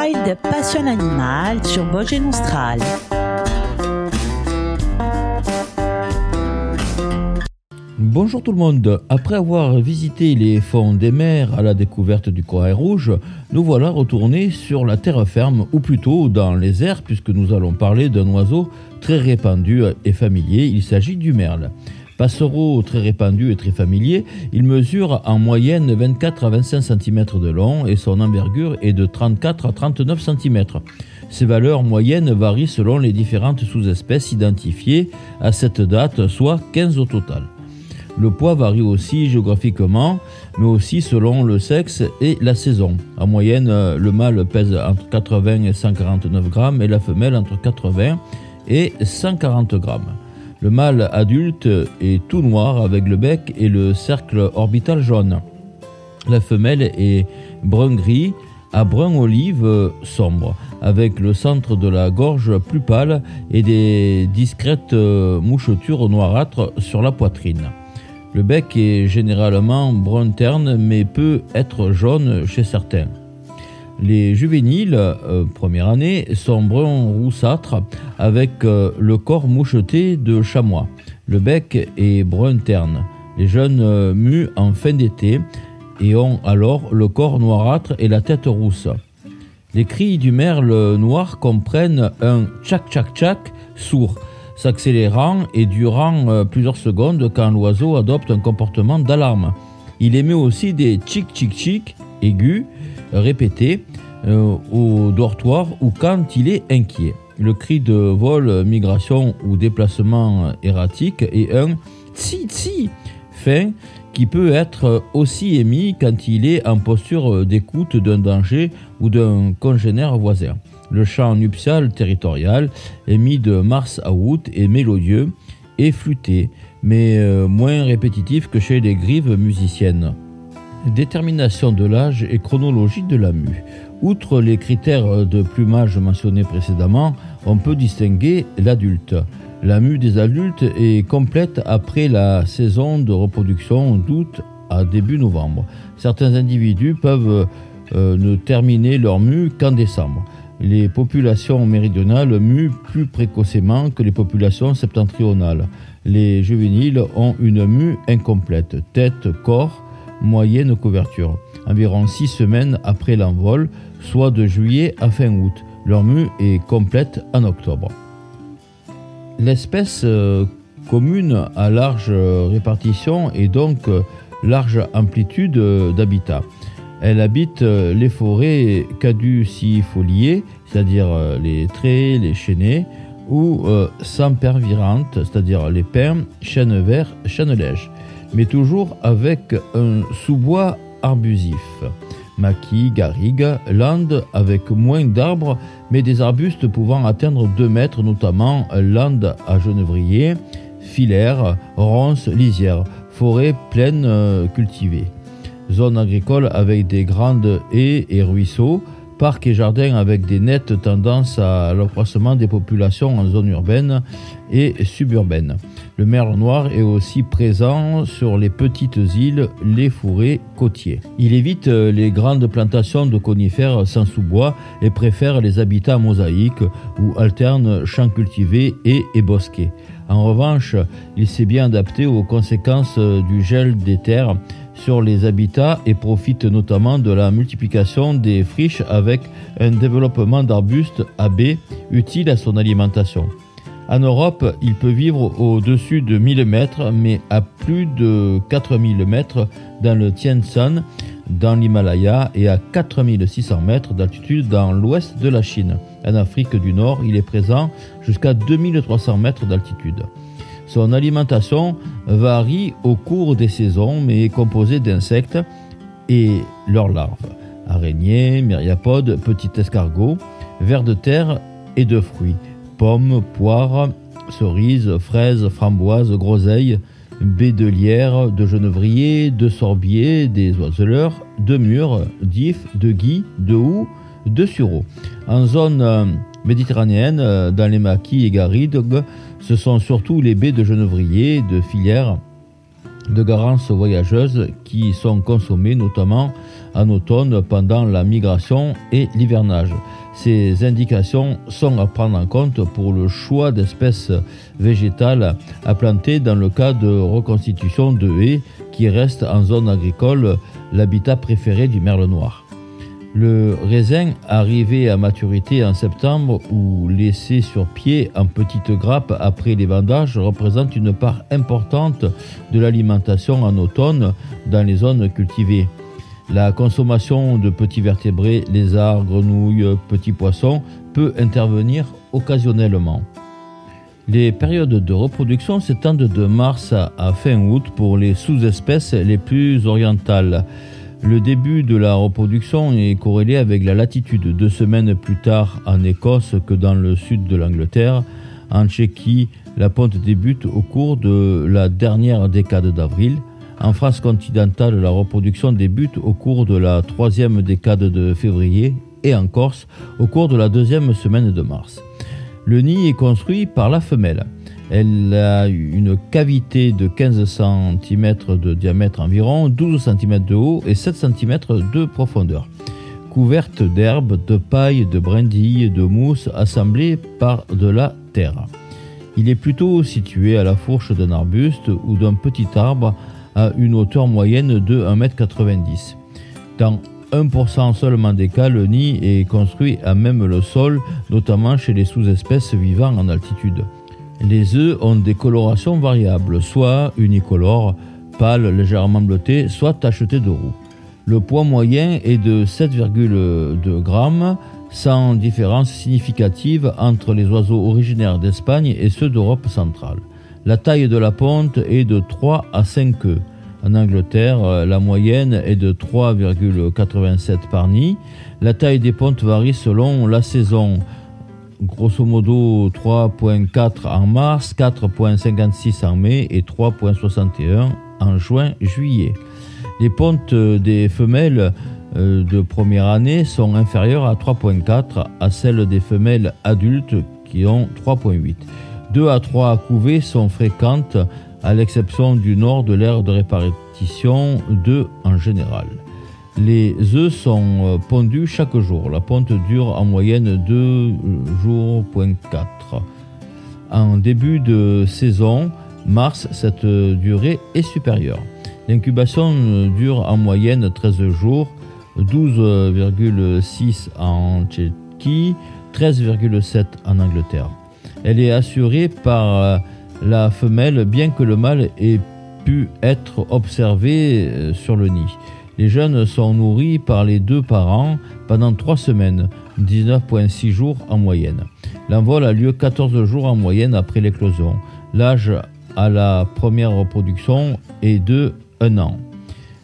Wild Passion Animal sur Vosges Austral. Bonjour tout le monde. Après avoir visité les fonds des mers à la découverte du corail rouge, nous voilà retournés sur la terre ferme, ou plutôt dans les airs, puisque nous allons parler d'un oiseau très répandu et familier. Il s'agit du merle. Passereau très répandu et très familier, il mesure en moyenne 24 à 25 cm de long et son envergure est de 34 à 39 cm. Ces valeurs moyennes varient selon les différentes sous-espèces identifiées à cette date, soit 15 au total. Le poids varie aussi géographiquement, mais aussi selon le sexe et la saison. En moyenne, le mâle pèse entre 80 et 149 grammes et la femelle entre 80 et 140 grammes. Le mâle adulte est tout noir avec le bec et le cercle orbital jaune. La femelle est brun-gris à brun-olive sombre, avec le centre de la gorge plus pâle et des discrètes mouchetures noirâtres sur la poitrine. Le bec est généralement brun terne mais peut être jaune chez certains. Les juvéniles, euh, première année, sont brun roussâtre avec euh, le corps moucheté de chamois. Le bec est brun terne. Les jeunes euh, muent en fin d'été et ont alors le corps noirâtre et la tête rousse. Les cris du merle noir comprennent un tchac tchac tchac sourd, s'accélérant et durant plusieurs secondes quand l'oiseau adopte un comportement d'alarme. Il émet aussi des tchic tchic tchic aigus répétés euh, au dortoir ou quand il est inquiet. Le cri de vol, migration ou déplacement erratique est un tsi tsi fin qui peut être aussi émis quand il est en posture d'écoute d'un danger ou d'un congénère voisin. Le chant nuptial territorial, émis de mars à août, est mélodieux et flûté, mais euh, moins répétitif que chez les grives musiciennes. Détermination de l'âge et chronologie de la mue. Outre les critères de plumage mentionnés précédemment, on peut distinguer l'adulte. La mue des adultes est complète après la saison de reproduction d'août à début novembre. Certains individus peuvent euh, ne terminer leur mue qu'en décembre. Les populations méridionales muent plus précocement que les populations septentrionales. Les juvéniles ont une mue incomplète, tête, corps, moyenne couverture, environ six semaines après l'envol, soit de juillet à fin août. Leur mue est complète en octobre. L'espèce euh, commune à large répartition et donc euh, large amplitude euh, d'habitat. Elle habite les forêts caducifoliées, c'est-à-dire les traits, les chênaies, ou sempervirantes, c'est-à-dire les pins, chênes verts, chênes lèges, mais toujours avec un sous-bois arbusif maquis, garrigues, landes avec moins d'arbres, mais des arbustes pouvant atteindre 2 mètres, notamment landes à genevrier, filaires, ronces, lisières, forêts pleines euh, cultivées. Zones agricoles avec des grandes haies et ruisseaux, parcs et jardins avec des nettes tendances à l'accroissement des populations en zone urbaine et suburbaine. Le merle noir est aussi présent sur les petites îles, les fourrés côtiers. Il évite euh, les grandes plantations de conifères sans sous-bois et préfère les habitats mosaïques où alternent champs cultivés et, et bosquets. En revanche, il s'est bien adapté aux conséquences euh, du gel des terres sur les habitats et profite notamment de la multiplication des friches avec un développement d'arbustes à baies utiles à son alimentation. En Europe, il peut vivre au-dessus de 1000 mètres, mais à plus de 4000 mètres dans le Tien Shan, dans l'Himalaya, et à 4600 mètres d'altitude dans l'ouest de la Chine. En Afrique du Nord, il est présent jusqu'à 2300 mètres d'altitude. Son alimentation varie au cours des saisons, mais est composée d'insectes et leurs larves, araignées, myriapodes, petits escargots, vers de terre et de fruits, pommes, poires, cerises, fraises, framboises, groseilles, baies de lierre, de genevrier, de sorbier, des oiseleurs, de mûres, d'ifs, de gui, de houx, de sureau. En zone euh, méditerranéenne, euh, dans les maquis et garrigues, ce sont surtout les baies de genevrier, de filière de garances voyageuses qui sont consommées notamment en automne pendant la migration et l'hivernage. Ces indications sont à prendre en compte pour le choix d'espèces végétales à planter dans le cas de reconstitution de haies qui restent en zone agricole l'habitat préféré du merle noir. Le raisin, arrivé à maturité en septembre ou laissé sur pied en petites grappes après les vendages, représente une part importante de l'alimentation en automne dans les zones cultivées. La consommation de petits vertébrés, lézards, grenouilles, petits poissons peut intervenir occasionnellement. Les périodes de reproduction s'étendent de mars à fin août pour les sous-espèces les plus orientales. Le début de la reproduction est corrélé avec la latitude. Deux semaines plus tard en Écosse que dans le sud de l'Angleterre. En Tchéquie, la ponte débute au cours de la dernière décade d'avril. En France continentale, la reproduction débute au cours de la troisième décade de février et en Corse au cours de la deuxième semaine de mars. Le nid est construit par la femelle. Elle a une cavité de 15 cm de diamètre environ, 12 cm de haut et 7 cm de profondeur. Couverte d'herbes, de paille, de brindilles, de mousse assemblées par de la terre. Il est plutôt situé à la fourche d'un arbuste ou d'un petit arbre à une hauteur moyenne de 1,90 m. Dans 1% seulement des cas, le nid est construit à même le sol, notamment chez les sous-espèces vivant en altitude. Les œufs ont des colorations variables, soit unicolores, pâles, légèrement bleutés, soit tachetés de roux. Le poids moyen est de 7,2 g, sans différence significative entre les oiseaux originaires d'Espagne et ceux d'Europe centrale. La taille de la ponte est de 3 à 5 œufs. En Angleterre, la moyenne est de 3,87 par nid. La taille des pontes varie selon la saison grosso modo 3.4 en mars, 4.56 en mai et 3.61 en juin-juillet. Les pontes des femelles euh, de première année sont inférieures à 3.4 à celles des femelles adultes qui ont 3.8. 2 à 3 couvées sont fréquentes à l'exception du nord de l'aire de répartition 2 en général. Les œufs sont euh, pondus chaque jour. La ponte dure en moyenne 2 jours. 4. En début de saison, mars, cette durée est supérieure. L'incubation dure en moyenne 13 jours, 12,6 en Tchéquie, 13,7 en Angleterre. Elle est assurée par la femelle bien que le mâle ait pu être observé euh, sur le nid. Les jeunes sont nourris par les deux parents pendant trois semaines, 19,6 jours en moyenne. L'envol a lieu 14 jours en moyenne après l'éclosion. L'âge à la première reproduction est de 1 an.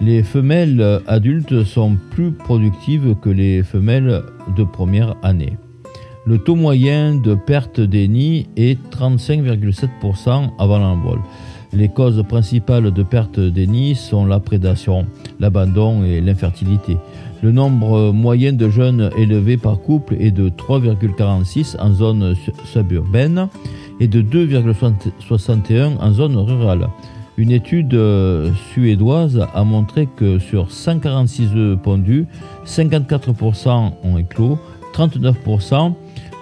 Les femelles adultes sont plus productives que les femelles de première année. Le taux moyen de perte des nids est 35,7% avant l'envol. Les causes principales de perte des nids sont la prédation, l'abandon et l'infertilité. Le nombre moyen de jeunes élevés par couple est de 3,46 en zone suburbaine et de 2,61 en zone rurale. Une étude euh, suédoise a montré que sur 146 œufs pondus, 54% ont éclos, 39%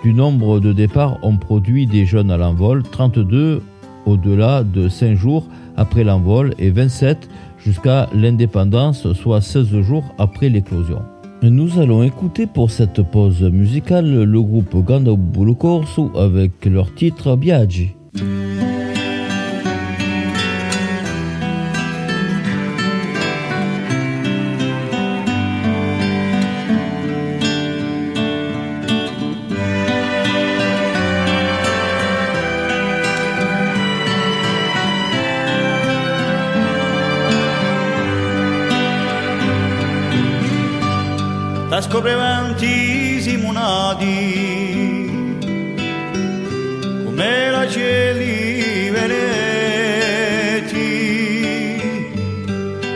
du nombre de départs ont produit des jeunes à l'envol, 32 au-delà de 5 jours après l'envol et 27 jusqu'à l'indépendance, soit 16 jours après l'éclosion. Nous allons écouter pour cette pause musicale le groupe Ganda Corso avec leur titre Biaggi. scoprevanti simonati come la cieli veneti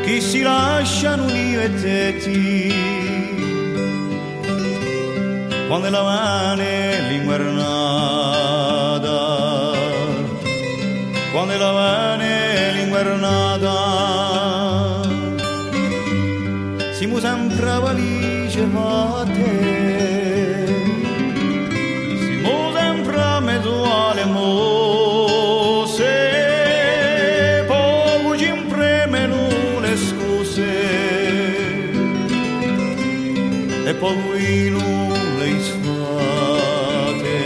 che si lasciano univetteti quando la mane l'inguernata quando la mane l'inguernata una valigia va a te. Si mo sembra meduale mo se poco ci impreme nune scuse e poco in le sfate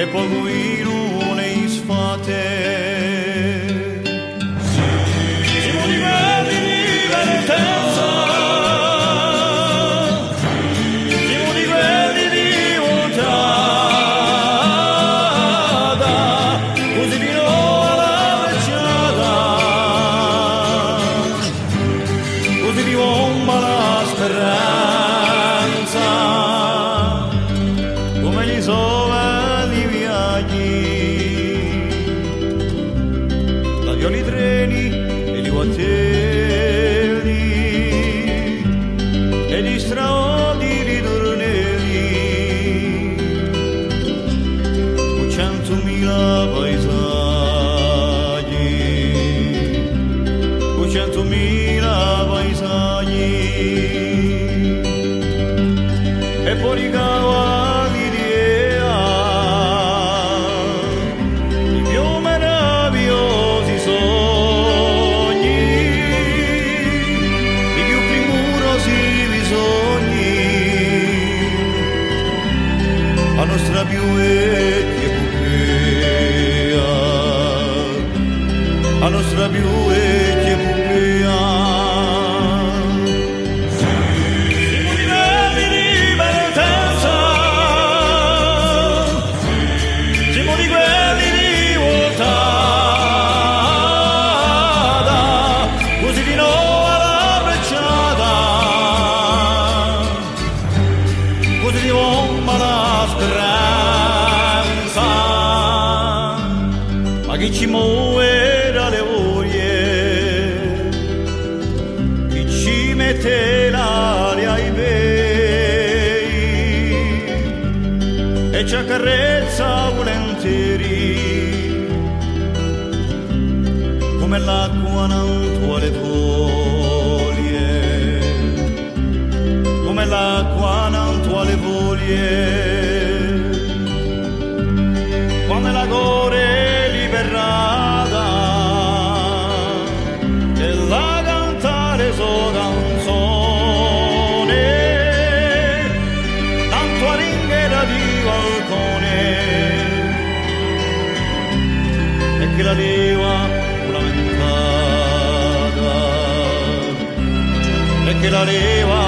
e poco in tu mira paisano. come l'acqua non può le voglie, come l'acqua non può le voglie. que la areva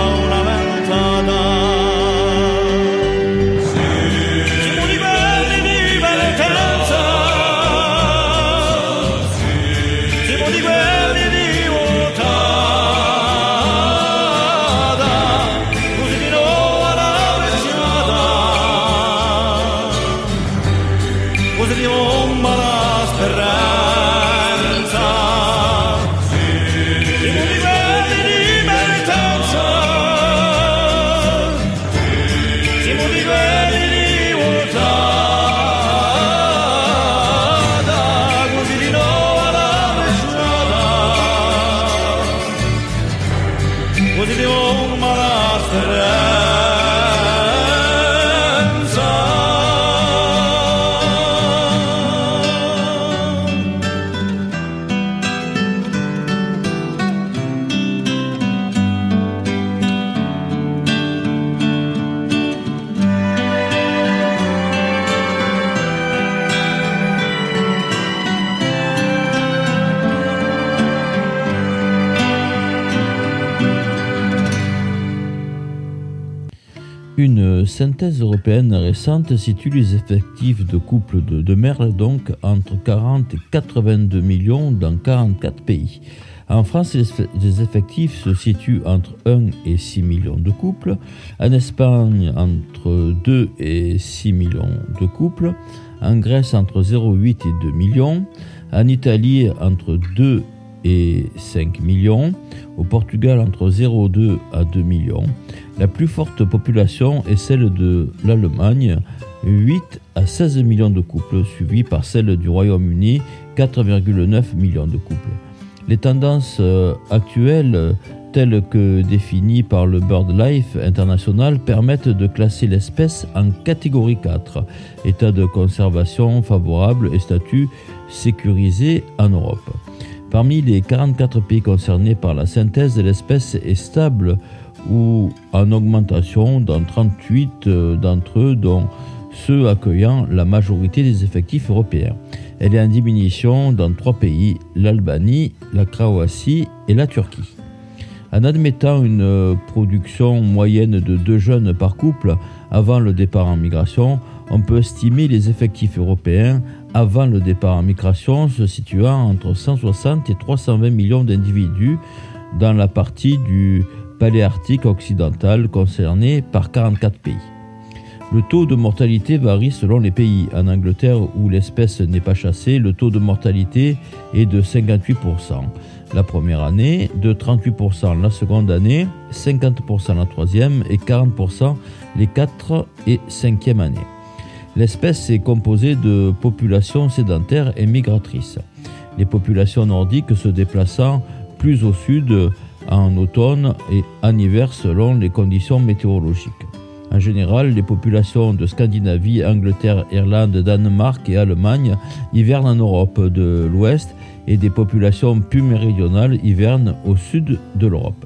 synthèse européenne récente situe les effectifs de couples de, de donc entre 40 et 82 millions dans 44 pays. En France, les les effectifs se situent entre 1 et 6 millions de couples. En Espagne, entre 2 et 6 millions de couples. En Grèce, entre 0,8 et 2 millions. En Italie, entre 2 et 5 millions. Au Portugal, entre 0,2 à 2 millions. La plus forte population est celle de l'Allemagne, 8 à 16 millions de couples, suivie par celle du Royaume-Uni, 4,9 millions de couples. Les tendances euh, actuelles tels que définis par le BirdLife International, permettent de classer l'espèce en catégorie 4, état de conservation favorable et statut sécurisé en Europe. Parmi les 44 pays concernés par la synthèse, l'espèce est stable ou en augmentation dans 38 euh, d'entre eux, dont ceux accueillant la majorité des effectifs européens. Elle est en diminution dans trois pays, l'Albanie, la Croatie et la Turquie. En admettant une production moyenne de deux jeunes par couple avant le départ en migration, on peut estimer les effectifs européens avant le départ en migration se situant entre 160 et 320 millions d'individus dans la partie du paléarctique occidental concernée par 44 pays. Le taux de mortalité varie selon les pays. En Angleterre, où l'espèce n'est pas chassée, le taux de mortalité est de 58% la première année, de 38% la seconde année, 50% la troisième et 40% les 4 et 5e années. L'espèce est composée de populations sédentaires et migratrices. Les populations nordiques se déplaçant plus au sud en automne et en hiver selon les conditions météorologiques. En général, les populations de Scandinavie, Angleterre, Irlande, Danemark et Allemagne hivernent en Europe de l'Ouest et des populations plus méridionales hivernent au sud de l'Europe.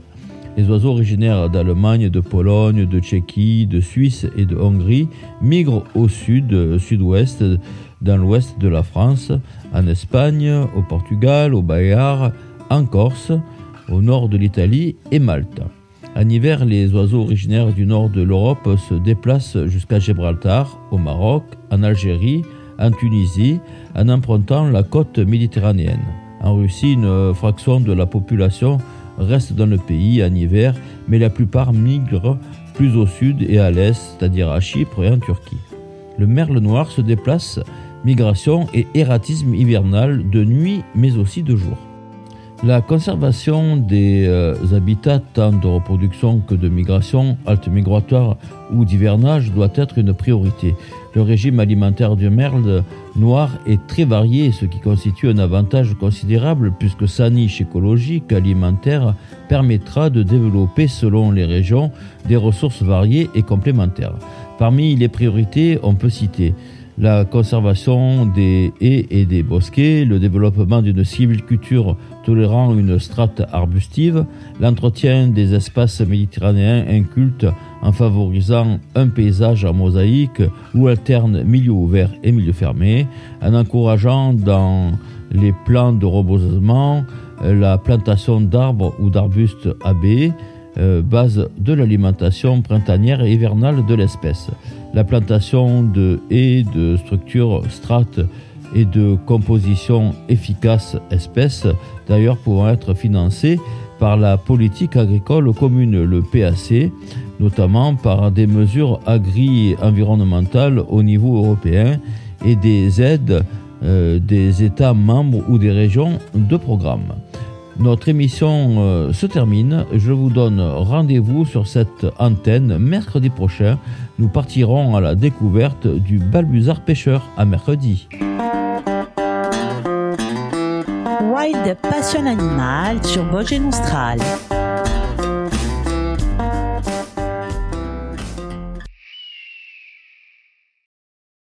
Les oiseaux originaires d'Allemagne, de Pologne, de Tchéquie, de Suisse et de Hongrie migrent au sud, sud-ouest, dans l'ouest de la France, en Espagne, au Portugal, au Bayard, en Corse, au nord de l'Italie et Malte. En hiver, les oiseaux originaires du nord de l'Europe se déplacent jusqu'à Gibraltar, au Maroc, en Algérie, en Tunisie, en empruntant la côte méditerranéenne. En Russie, une fraction de la population reste dans le pays en hiver, mais la plupart migrent plus au sud et à l'est, c'est-à-dire à Chypre et en Turquie. Le merle noir se déplace, migration et erratisme hivernal de nuit mais aussi de jour. La conservation des euh, habitats tant de reproduction que de migration, halte migratoire ou d'hivernage doit être une priorité. Le régime alimentaire du merle noir est très varié, ce qui constitue un avantage considérable puisque sa niche écologique alimentaire permettra de développer selon les régions des ressources variées et complémentaires. Parmi les priorités, on peut citer la conservation des haies et des bosquets, le développement d'une sylviculture tolérant une strate arbustive, l'entretien des espaces méditerranéens incultes en favorisant un paysage en mosaïque où alterne milieu ouvert et milieu fermé, en encourageant dans les plans de reboisement la plantation d'arbres ou d'arbustes à baies, euh, base de l'alimentation printanière et hivernale de l'espèce. La plantation de haies de structures strates et de composition efficace espèces, d'ailleurs pouvant être financées par la politique agricole commune, le PAC, notamment par des mesures agri-environnementales au niveau européen et des aides euh, des États membres ou des régions de programme. Notre émission euh, se termine. Je vous donne rendez-vous sur cette antenne mercredi prochain. Nous partirons à la découverte du balbuzard pêcheur à mercredi. Wild Passion Animal sur.